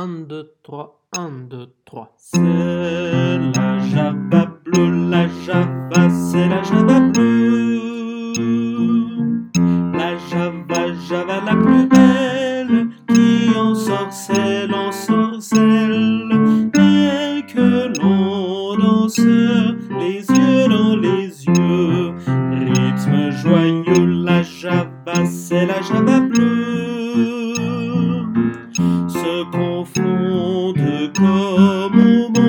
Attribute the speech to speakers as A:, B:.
A: 1, 2, 3, 1, 2, 3.
B: C'est la Java bleue, la Java, c'est la Java bleue. La Java, Java la plus belle, qui en sorcelle, en sorcelle, et que l'on danse les yeux dans les yeux. Rythme joyeux, la Java, c'est la Java bleue boom, boom.